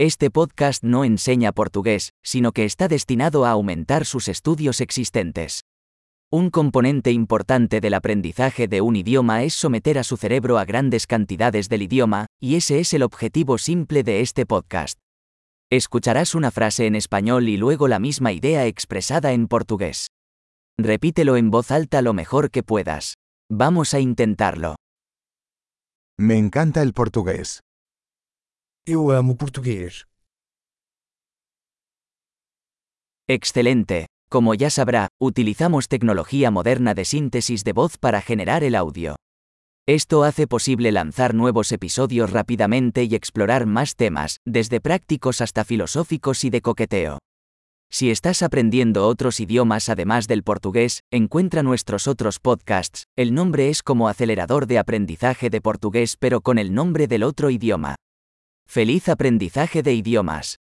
Este podcast no enseña portugués, sino que está destinado a aumentar sus estudios existentes. Un componente importante del aprendizaje de un idioma es someter a su cerebro a grandes cantidades del idioma, y ese es el objetivo simple de este podcast. Escucharás una frase en español y luego la misma idea expresada en portugués. Repítelo en voz alta lo mejor que puedas. Vamos a intentarlo. Me encanta el portugués. Eu amo português. Excelente. Como ya sabrá, utilizamos tecnología moderna de síntesis de voz para generar el audio. Esto hace posible lanzar nuevos episodios rápidamente y explorar más temas, desde prácticos hasta filosóficos y de coqueteo. Si estás aprendiendo otros idiomas además del portugués, encuentra nuestros otros podcasts, el nombre es como acelerador de aprendizaje de portugués pero con el nombre del otro idioma. Feliz aprendizaje de idiomas.